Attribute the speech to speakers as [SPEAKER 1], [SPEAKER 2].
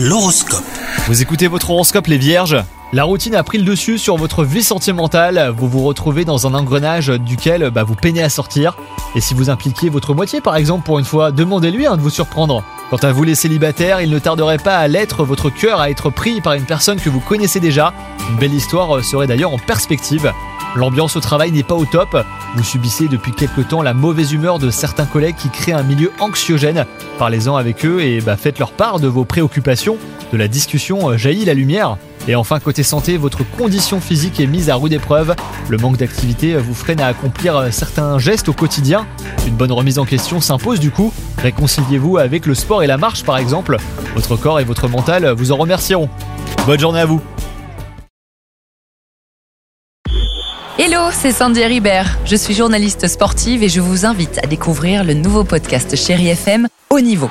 [SPEAKER 1] L'horoscope.
[SPEAKER 2] Vous écoutez votre horoscope les vierges? La routine a pris le dessus sur votre vie sentimentale, vous vous retrouvez dans un engrenage duquel bah, vous peinez à sortir. Et si vous impliquiez votre moitié par exemple pour une fois, demandez-lui hein, de vous surprendre. Quant à vous les célibataires, il ne tarderait pas à l'être, votre cœur à être pris par une personne que vous connaissez déjà. Une belle histoire serait d'ailleurs en perspective. L'ambiance au travail n'est pas au top. Vous subissez depuis quelque temps la mauvaise humeur de certains collègues qui créent un milieu anxiogène. Parlez-en avec eux et bah, faites leur part de vos préoccupations. De la discussion euh, jaillit la lumière. Et enfin, côté santé, votre condition physique est mise à rude épreuve. Le manque d'activité vous freine à accomplir certains gestes au quotidien. Une bonne remise en question s'impose du coup. Réconciliez-vous avec le sport et la marche par exemple. Votre corps et votre mental vous en remercieront. Bonne journée à vous
[SPEAKER 3] Hello, c'est Sandy Ribert. Je suis journaliste sportive et je vous invite à découvrir le nouveau podcast Chéri FM Haut Niveau.